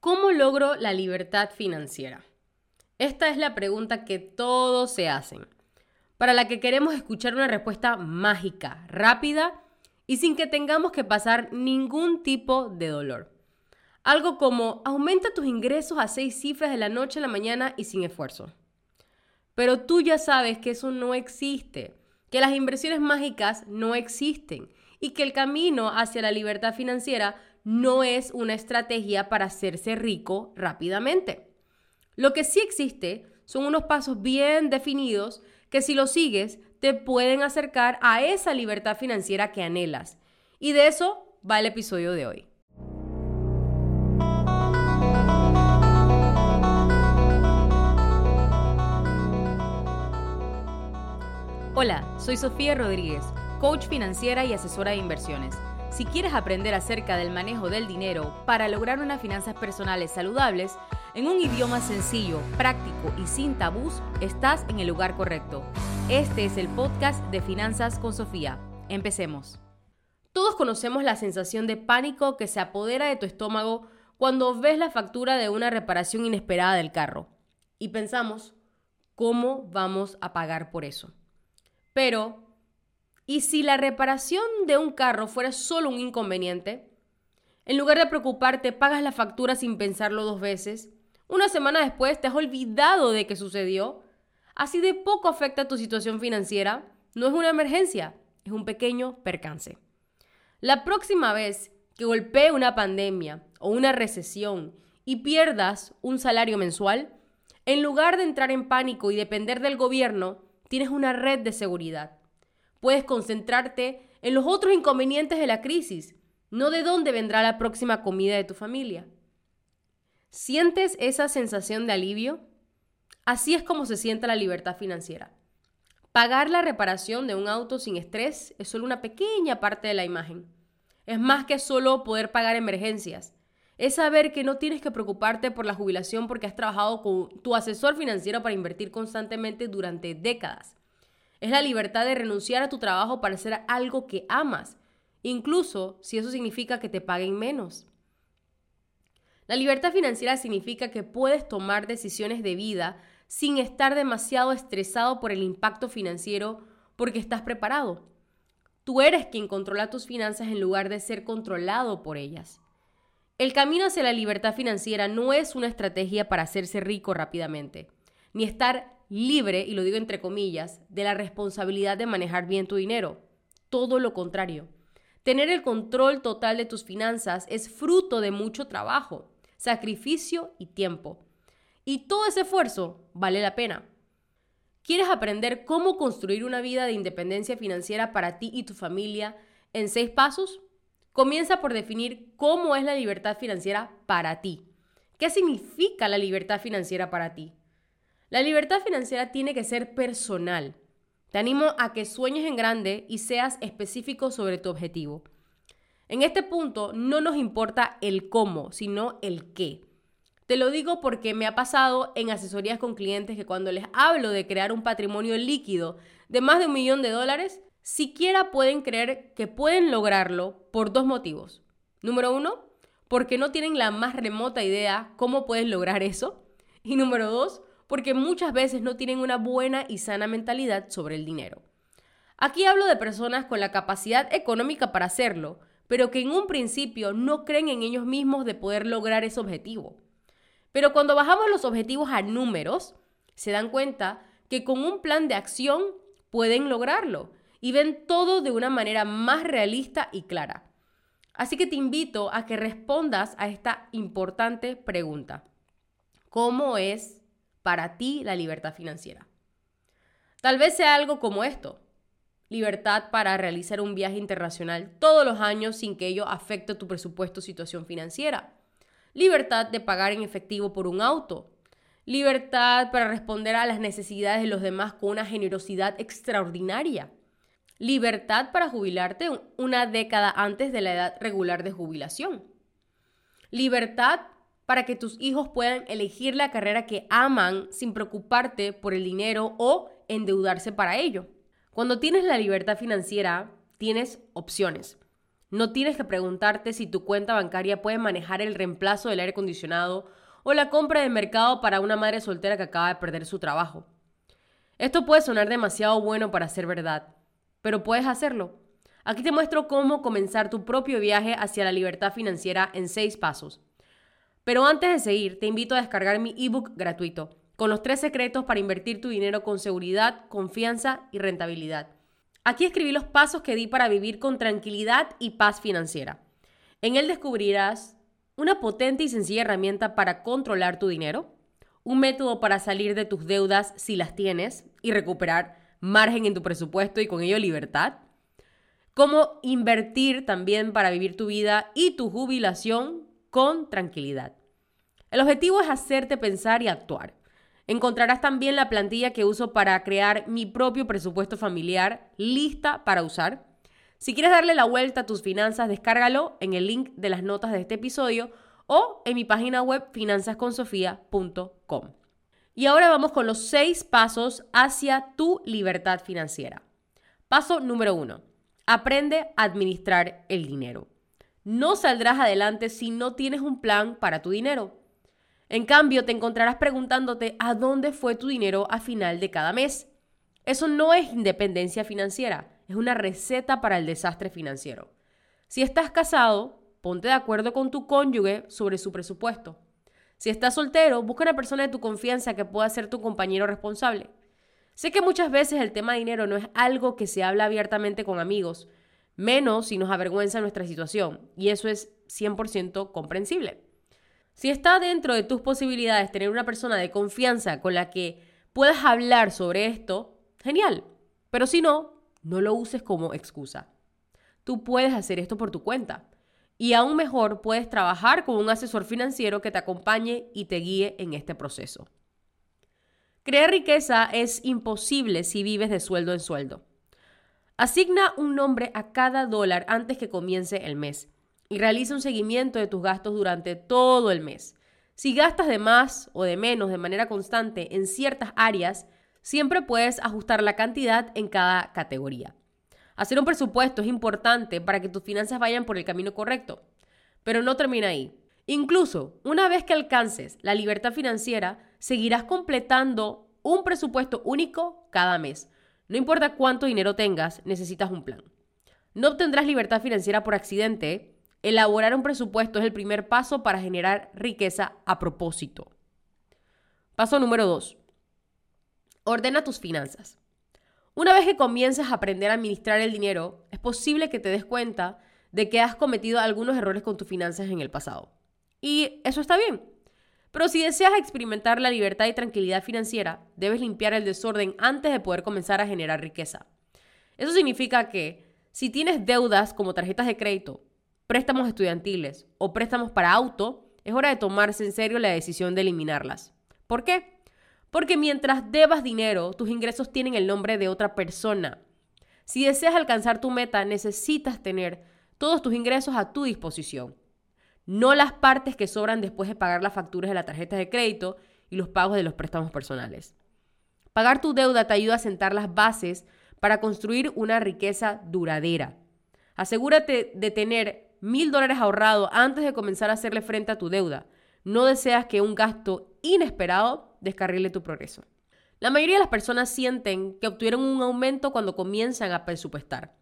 ¿Cómo logro la libertad financiera? Esta es la pregunta que todos se hacen, para la que queremos escuchar una respuesta mágica, rápida y sin que tengamos que pasar ningún tipo de dolor. Algo como aumenta tus ingresos a seis cifras de la noche a la mañana y sin esfuerzo. Pero tú ya sabes que eso no existe, que las inversiones mágicas no existen y que el camino hacia la libertad financiera no es una estrategia para hacerse rico rápidamente. Lo que sí existe son unos pasos bien definidos que si los sigues te pueden acercar a esa libertad financiera que anhelas. Y de eso va el episodio de hoy. Hola, soy Sofía Rodríguez, coach financiera y asesora de inversiones. Si quieres aprender acerca del manejo del dinero para lograr unas finanzas personales saludables, en un idioma sencillo, práctico y sin tabús, estás en el lugar correcto. Este es el podcast de Finanzas con Sofía. Empecemos. Todos conocemos la sensación de pánico que se apodera de tu estómago cuando ves la factura de una reparación inesperada del carro. Y pensamos, ¿cómo vamos a pagar por eso? Pero y si la reparación de un carro fuera solo un inconveniente, en lugar de preocuparte, pagas la factura sin pensarlo dos veces. Una semana después te has olvidado de que sucedió. Así de poco afecta tu situación financiera. No es una emergencia, es un pequeño percance. La próxima vez que golpee una pandemia o una recesión y pierdas un salario mensual, en lugar de entrar en pánico y depender del gobierno, tienes una red de seguridad. Puedes concentrarte en los otros inconvenientes de la crisis, no de dónde vendrá la próxima comida de tu familia. ¿Sientes esa sensación de alivio? Así es como se siente la libertad financiera. Pagar la reparación de un auto sin estrés es solo una pequeña parte de la imagen. Es más que solo poder pagar emergencias. Es saber que no tienes que preocuparte por la jubilación porque has trabajado con tu asesor financiero para invertir constantemente durante décadas. Es la libertad de renunciar a tu trabajo para hacer algo que amas, incluso si eso significa que te paguen menos. La libertad financiera significa que puedes tomar decisiones de vida sin estar demasiado estresado por el impacto financiero porque estás preparado. Tú eres quien controla tus finanzas en lugar de ser controlado por ellas. El camino hacia la libertad financiera no es una estrategia para hacerse rico rápidamente, ni estar libre, y lo digo entre comillas, de la responsabilidad de manejar bien tu dinero. Todo lo contrario. Tener el control total de tus finanzas es fruto de mucho trabajo, sacrificio y tiempo. Y todo ese esfuerzo vale la pena. ¿Quieres aprender cómo construir una vida de independencia financiera para ti y tu familia en seis pasos? Comienza por definir cómo es la libertad financiera para ti. ¿Qué significa la libertad financiera para ti? La libertad financiera tiene que ser personal. Te animo a que sueñes en grande y seas específico sobre tu objetivo. En este punto no nos importa el cómo, sino el qué. Te lo digo porque me ha pasado en asesorías con clientes que cuando les hablo de crear un patrimonio líquido de más de un millón de dólares, siquiera pueden creer que pueden lograrlo por dos motivos. Número uno, porque no tienen la más remota idea cómo puedes lograr eso. Y número dos, porque muchas veces no tienen una buena y sana mentalidad sobre el dinero. Aquí hablo de personas con la capacidad económica para hacerlo, pero que en un principio no creen en ellos mismos de poder lograr ese objetivo. Pero cuando bajamos los objetivos a números, se dan cuenta que con un plan de acción pueden lograrlo y ven todo de una manera más realista y clara. Así que te invito a que respondas a esta importante pregunta. ¿Cómo es para ti la libertad financiera. Tal vez sea algo como esto. Libertad para realizar un viaje internacional todos los años sin que ello afecte tu presupuesto o situación financiera. Libertad de pagar en efectivo por un auto. Libertad para responder a las necesidades de los demás con una generosidad extraordinaria. Libertad para jubilarte una década antes de la edad regular de jubilación. Libertad para que tus hijos puedan elegir la carrera que aman sin preocuparte por el dinero o endeudarse para ello. Cuando tienes la libertad financiera, tienes opciones. No tienes que preguntarte si tu cuenta bancaria puede manejar el reemplazo del aire acondicionado o la compra de mercado para una madre soltera que acaba de perder su trabajo. Esto puede sonar demasiado bueno para ser verdad, pero puedes hacerlo. Aquí te muestro cómo comenzar tu propio viaje hacia la libertad financiera en seis pasos. Pero antes de seguir, te invito a descargar mi ebook gratuito, con los tres secretos para invertir tu dinero con seguridad, confianza y rentabilidad. Aquí escribí los pasos que di para vivir con tranquilidad y paz financiera. En él descubrirás una potente y sencilla herramienta para controlar tu dinero, un método para salir de tus deudas si las tienes y recuperar margen en tu presupuesto y con ello libertad, cómo invertir también para vivir tu vida y tu jubilación con tranquilidad. El objetivo es hacerte pensar y actuar. Encontrarás también la plantilla que uso para crear mi propio presupuesto familiar lista para usar. Si quieres darle la vuelta a tus finanzas, descárgalo en el link de las notas de este episodio o en mi página web finanzasconsofia.com. Y ahora vamos con los seis pasos hacia tu libertad financiera. Paso número uno. Aprende a administrar el dinero. No saldrás adelante si no tienes un plan para tu dinero. En cambio, te encontrarás preguntándote a dónde fue tu dinero a final de cada mes. Eso no es independencia financiera, es una receta para el desastre financiero. Si estás casado, ponte de acuerdo con tu cónyuge sobre su presupuesto. Si estás soltero, busca una persona de tu confianza que pueda ser tu compañero responsable. Sé que muchas veces el tema de dinero no es algo que se habla abiertamente con amigos, menos si nos avergüenza nuestra situación, y eso es 100% comprensible. Si está dentro de tus posibilidades tener una persona de confianza con la que puedas hablar sobre esto, genial. Pero si no, no lo uses como excusa. Tú puedes hacer esto por tu cuenta. Y aún mejor, puedes trabajar con un asesor financiero que te acompañe y te guíe en este proceso. Crear riqueza es imposible si vives de sueldo en sueldo. Asigna un nombre a cada dólar antes que comience el mes y realiza un seguimiento de tus gastos durante todo el mes. Si gastas de más o de menos de manera constante en ciertas áreas, siempre puedes ajustar la cantidad en cada categoría. Hacer un presupuesto es importante para que tus finanzas vayan por el camino correcto, pero no termina ahí. Incluso una vez que alcances la libertad financiera, seguirás completando un presupuesto único cada mes. No importa cuánto dinero tengas, necesitas un plan. No obtendrás libertad financiera por accidente, Elaborar un presupuesto es el primer paso para generar riqueza a propósito. Paso número 2. Ordena tus finanzas. Una vez que comienzas a aprender a administrar el dinero, es posible que te des cuenta de que has cometido algunos errores con tus finanzas en el pasado. Y eso está bien. Pero si deseas experimentar la libertad y tranquilidad financiera, debes limpiar el desorden antes de poder comenzar a generar riqueza. Eso significa que si tienes deudas como tarjetas de crédito, préstamos estudiantiles o préstamos para auto, es hora de tomarse en serio la decisión de eliminarlas. ¿Por qué? Porque mientras debas dinero, tus ingresos tienen el nombre de otra persona. Si deseas alcanzar tu meta, necesitas tener todos tus ingresos a tu disposición, no las partes que sobran después de pagar las facturas de la tarjeta de crédito y los pagos de los préstamos personales. Pagar tu deuda te ayuda a sentar las bases para construir una riqueza duradera. Asegúrate de tener mil dólares ahorrados antes de comenzar a hacerle frente a tu deuda. No deseas que un gasto inesperado descarrile tu progreso. La mayoría de las personas sienten que obtuvieron un aumento cuando comienzan a presupuestar,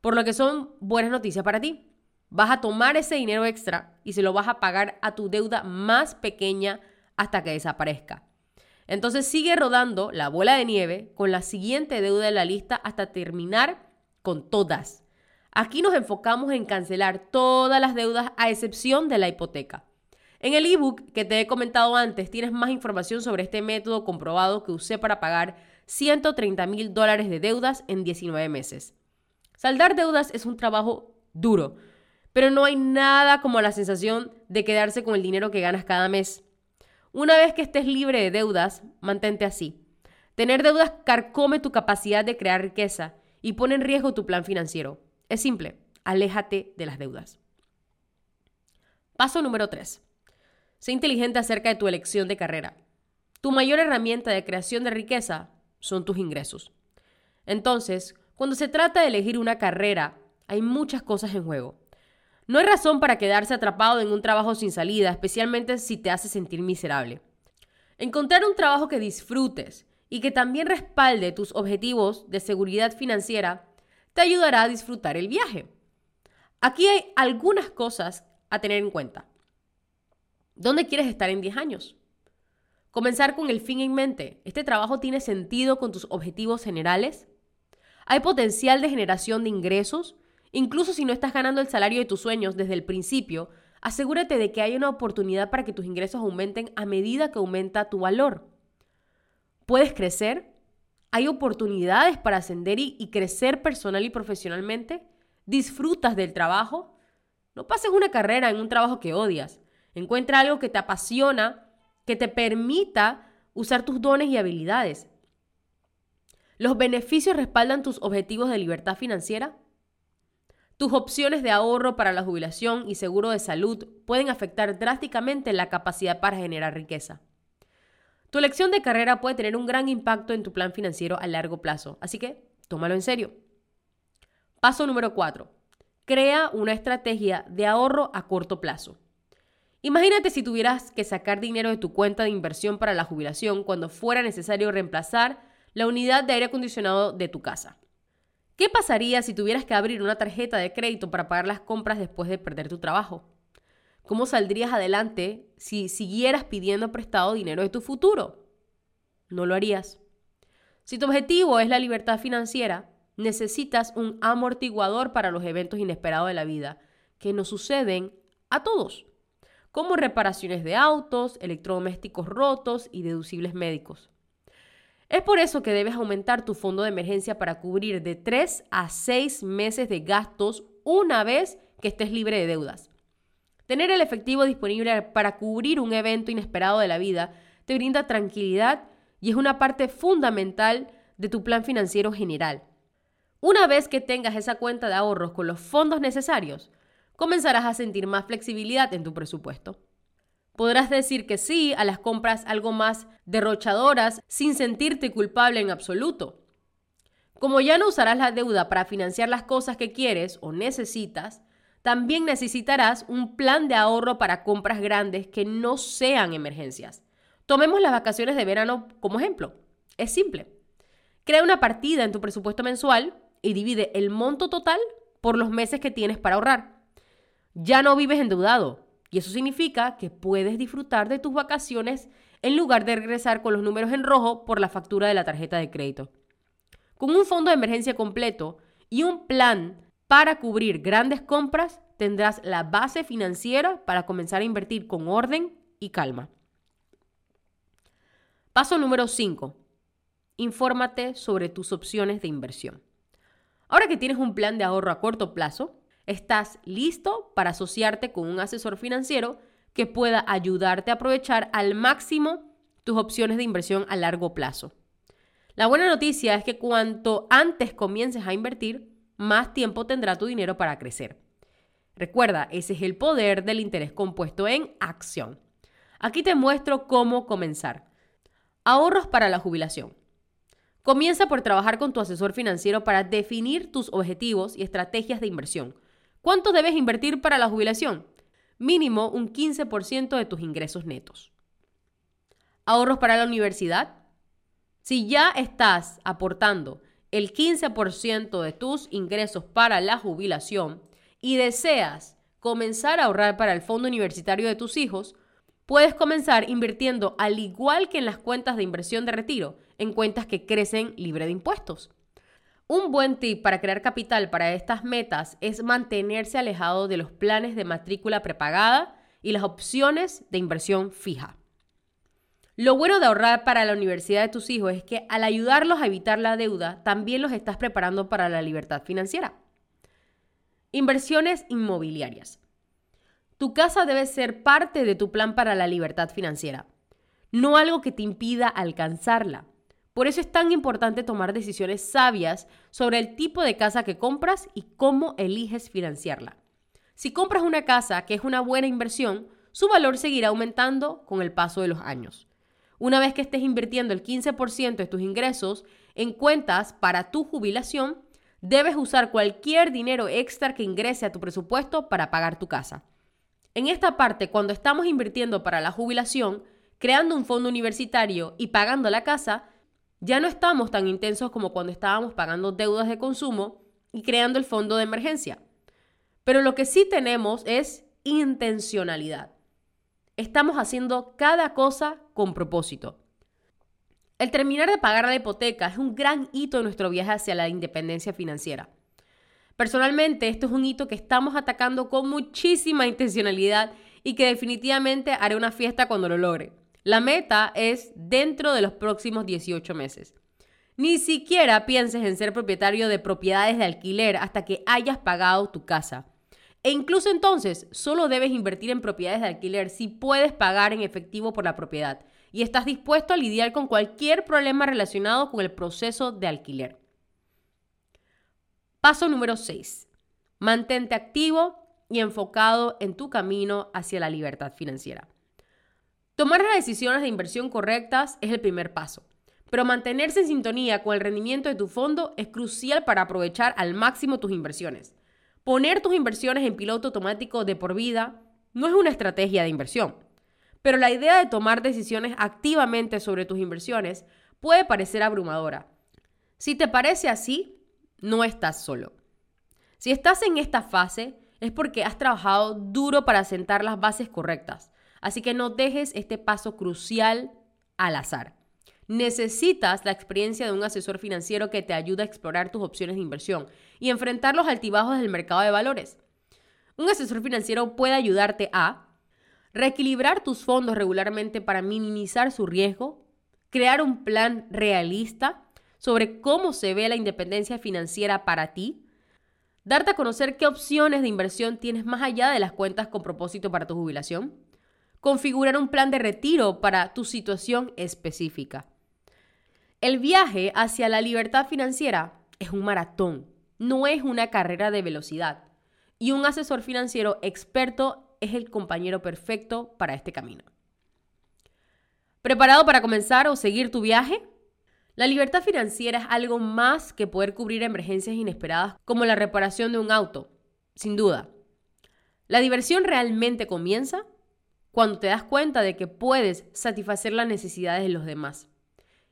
por lo que son buenas noticias para ti. Vas a tomar ese dinero extra y se lo vas a pagar a tu deuda más pequeña hasta que desaparezca. Entonces sigue rodando la bola de nieve con la siguiente deuda de la lista hasta terminar con todas. Aquí nos enfocamos en cancelar todas las deudas a excepción de la hipoteca. En el ebook que te he comentado antes tienes más información sobre este método comprobado que usé para pagar 130 mil dólares de deudas en 19 meses. Saldar deudas es un trabajo duro, pero no hay nada como la sensación de quedarse con el dinero que ganas cada mes. Una vez que estés libre de deudas, mantente así. Tener deudas carcome tu capacidad de crear riqueza y pone en riesgo tu plan financiero. Es simple, aléjate de las deudas. Paso número 3. Sé inteligente acerca de tu elección de carrera. Tu mayor herramienta de creación de riqueza son tus ingresos. Entonces, cuando se trata de elegir una carrera, hay muchas cosas en juego. No hay razón para quedarse atrapado en un trabajo sin salida, especialmente si te hace sentir miserable. Encontrar un trabajo que disfrutes y que también respalde tus objetivos de seguridad financiera te ayudará a disfrutar el viaje. Aquí hay algunas cosas a tener en cuenta. ¿Dónde quieres estar en 10 años? Comenzar con el fin en mente. ¿Este trabajo tiene sentido con tus objetivos generales? ¿Hay potencial de generación de ingresos? Incluso si no estás ganando el salario de tus sueños desde el principio, asegúrate de que hay una oportunidad para que tus ingresos aumenten a medida que aumenta tu valor. ¿Puedes crecer? ¿Hay oportunidades para ascender y, y crecer personal y profesionalmente? ¿Disfrutas del trabajo? No pases una carrera en un trabajo que odias. Encuentra algo que te apasiona, que te permita usar tus dones y habilidades. ¿Los beneficios respaldan tus objetivos de libertad financiera? Tus opciones de ahorro para la jubilación y seguro de salud pueden afectar drásticamente la capacidad para generar riqueza. Tu elección de carrera puede tener un gran impacto en tu plan financiero a largo plazo, así que tómalo en serio. Paso número 4. Crea una estrategia de ahorro a corto plazo. Imagínate si tuvieras que sacar dinero de tu cuenta de inversión para la jubilación cuando fuera necesario reemplazar la unidad de aire acondicionado de tu casa. ¿Qué pasaría si tuvieras que abrir una tarjeta de crédito para pagar las compras después de perder tu trabajo? ¿Cómo saldrías adelante si siguieras pidiendo prestado dinero de tu futuro? No lo harías. Si tu objetivo es la libertad financiera, necesitas un amortiguador para los eventos inesperados de la vida, que nos suceden a todos, como reparaciones de autos, electrodomésticos rotos y deducibles médicos. Es por eso que debes aumentar tu fondo de emergencia para cubrir de 3 a 6 meses de gastos una vez que estés libre de deudas. Tener el efectivo disponible para cubrir un evento inesperado de la vida te brinda tranquilidad y es una parte fundamental de tu plan financiero general. Una vez que tengas esa cuenta de ahorros con los fondos necesarios, comenzarás a sentir más flexibilidad en tu presupuesto. Podrás decir que sí a las compras algo más derrochadoras sin sentirte culpable en absoluto. Como ya no usarás la deuda para financiar las cosas que quieres o necesitas, también necesitarás un plan de ahorro para compras grandes que no sean emergencias. Tomemos las vacaciones de verano como ejemplo. Es simple. Crea una partida en tu presupuesto mensual y divide el monto total por los meses que tienes para ahorrar. Ya no vives endeudado, y eso significa que puedes disfrutar de tus vacaciones en lugar de regresar con los números en rojo por la factura de la tarjeta de crédito. Con un fondo de emergencia completo y un plan para cubrir grandes compras, tendrás la base financiera para comenzar a invertir con orden y calma. Paso número 5. Infórmate sobre tus opciones de inversión. Ahora que tienes un plan de ahorro a corto plazo, estás listo para asociarte con un asesor financiero que pueda ayudarte a aprovechar al máximo tus opciones de inversión a largo plazo. La buena noticia es que cuanto antes comiences a invertir, más tiempo tendrá tu dinero para crecer. Recuerda, ese es el poder del interés compuesto en acción. Aquí te muestro cómo comenzar. Ahorros para la jubilación. Comienza por trabajar con tu asesor financiero para definir tus objetivos y estrategias de inversión ¿Cuánto debes invertir para la jubilación? Mínimo un 15% de tus ingresos netos. Ahorros para la universidad. Si ya estás aportando el 15% de tus ingresos para la jubilación y deseas comenzar a ahorrar para el fondo universitario de tus hijos, puedes comenzar invirtiendo al igual que en las cuentas de inversión de retiro, en cuentas que crecen libre de impuestos. Un buen tip para crear capital para estas metas es mantenerse alejado de los planes de matrícula prepagada y las opciones de inversión fija. Lo bueno de ahorrar para la universidad de tus hijos es que al ayudarlos a evitar la deuda, también los estás preparando para la libertad financiera. Inversiones inmobiliarias. Tu casa debe ser parte de tu plan para la libertad financiera, no algo que te impida alcanzarla. Por eso es tan importante tomar decisiones sabias sobre el tipo de casa que compras y cómo eliges financiarla. Si compras una casa que es una buena inversión, su valor seguirá aumentando con el paso de los años. Una vez que estés invirtiendo el 15% de tus ingresos en cuentas para tu jubilación, debes usar cualquier dinero extra que ingrese a tu presupuesto para pagar tu casa. En esta parte, cuando estamos invirtiendo para la jubilación, creando un fondo universitario y pagando la casa, ya no estamos tan intensos como cuando estábamos pagando deudas de consumo y creando el fondo de emergencia. Pero lo que sí tenemos es intencionalidad. Estamos haciendo cada cosa con propósito. El terminar de pagar la hipoteca es un gran hito en nuestro viaje hacia la independencia financiera. Personalmente, esto es un hito que estamos atacando con muchísima intencionalidad y que definitivamente haré una fiesta cuando lo logre. La meta es dentro de los próximos 18 meses. Ni siquiera pienses en ser propietario de propiedades de alquiler hasta que hayas pagado tu casa. E incluso entonces, solo debes invertir en propiedades de alquiler si puedes pagar en efectivo por la propiedad y estás dispuesto a lidiar con cualquier problema relacionado con el proceso de alquiler. Paso número 6. Mantente activo y enfocado en tu camino hacia la libertad financiera. Tomar las decisiones de inversión correctas es el primer paso, pero mantenerse en sintonía con el rendimiento de tu fondo es crucial para aprovechar al máximo tus inversiones. Poner tus inversiones en piloto automático de por vida no es una estrategia de inversión, pero la idea de tomar decisiones activamente sobre tus inversiones puede parecer abrumadora. Si te parece así, no estás solo. Si estás en esta fase, es porque has trabajado duro para sentar las bases correctas. Así que no dejes este paso crucial al azar. Necesitas la experiencia de un asesor financiero que te ayude a explorar tus opciones de inversión y enfrentar los altibajos del mercado de valores. Un asesor financiero puede ayudarte a reequilibrar tus fondos regularmente para minimizar su riesgo, crear un plan realista sobre cómo se ve la independencia financiera para ti, darte a conocer qué opciones de inversión tienes más allá de las cuentas con propósito para tu jubilación, configurar un plan de retiro para tu situación específica. El viaje hacia la libertad financiera es un maratón, no es una carrera de velocidad. Y un asesor financiero experto es el compañero perfecto para este camino. ¿Preparado para comenzar o seguir tu viaje? La libertad financiera es algo más que poder cubrir emergencias inesperadas como la reparación de un auto, sin duda. La diversión realmente comienza cuando te das cuenta de que puedes satisfacer las necesidades de los demás.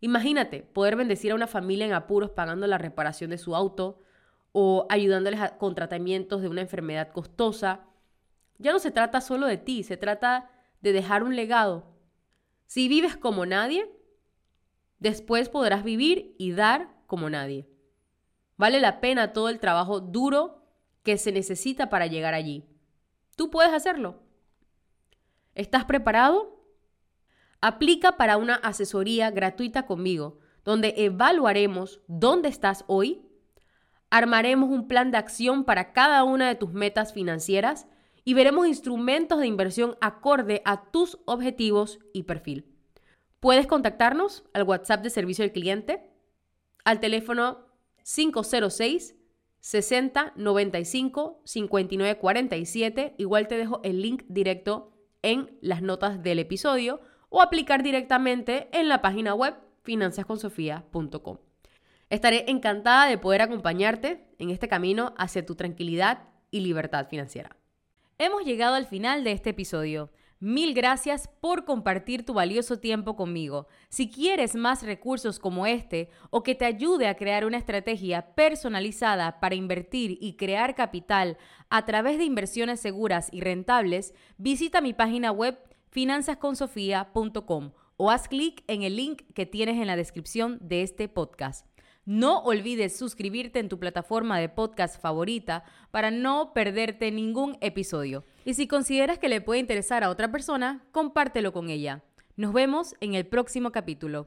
Imagínate poder bendecir a una familia en apuros pagando la reparación de su auto o ayudándoles con tratamientos de una enfermedad costosa. Ya no se trata solo de ti, se trata de dejar un legado. Si vives como nadie, Después podrás vivir y dar como nadie. Vale la pena todo el trabajo duro que se necesita para llegar allí. Tú puedes hacerlo. ¿Estás preparado? Aplica para una asesoría gratuita conmigo, donde evaluaremos dónde estás hoy, armaremos un plan de acción para cada una de tus metas financieras y veremos instrumentos de inversión acorde a tus objetivos y perfil. Puedes contactarnos al WhatsApp de servicio al cliente al teléfono 506 60 95 59 47. Igual te dejo el link directo en las notas del episodio o aplicar directamente en la página web finanzasconsofía.com. Estaré encantada de poder acompañarte en este camino hacia tu tranquilidad y libertad financiera. Hemos llegado al final de este episodio. Mil gracias por compartir tu valioso tiempo conmigo. Si quieres más recursos como este o que te ayude a crear una estrategia personalizada para invertir y crear capital a través de inversiones seguras y rentables, visita mi página web finanzasconsofia.com o haz clic en el link que tienes en la descripción de este podcast. No olvides suscribirte en tu plataforma de podcast favorita para no perderte ningún episodio. Y si consideras que le puede interesar a otra persona, compártelo con ella. Nos vemos en el próximo capítulo.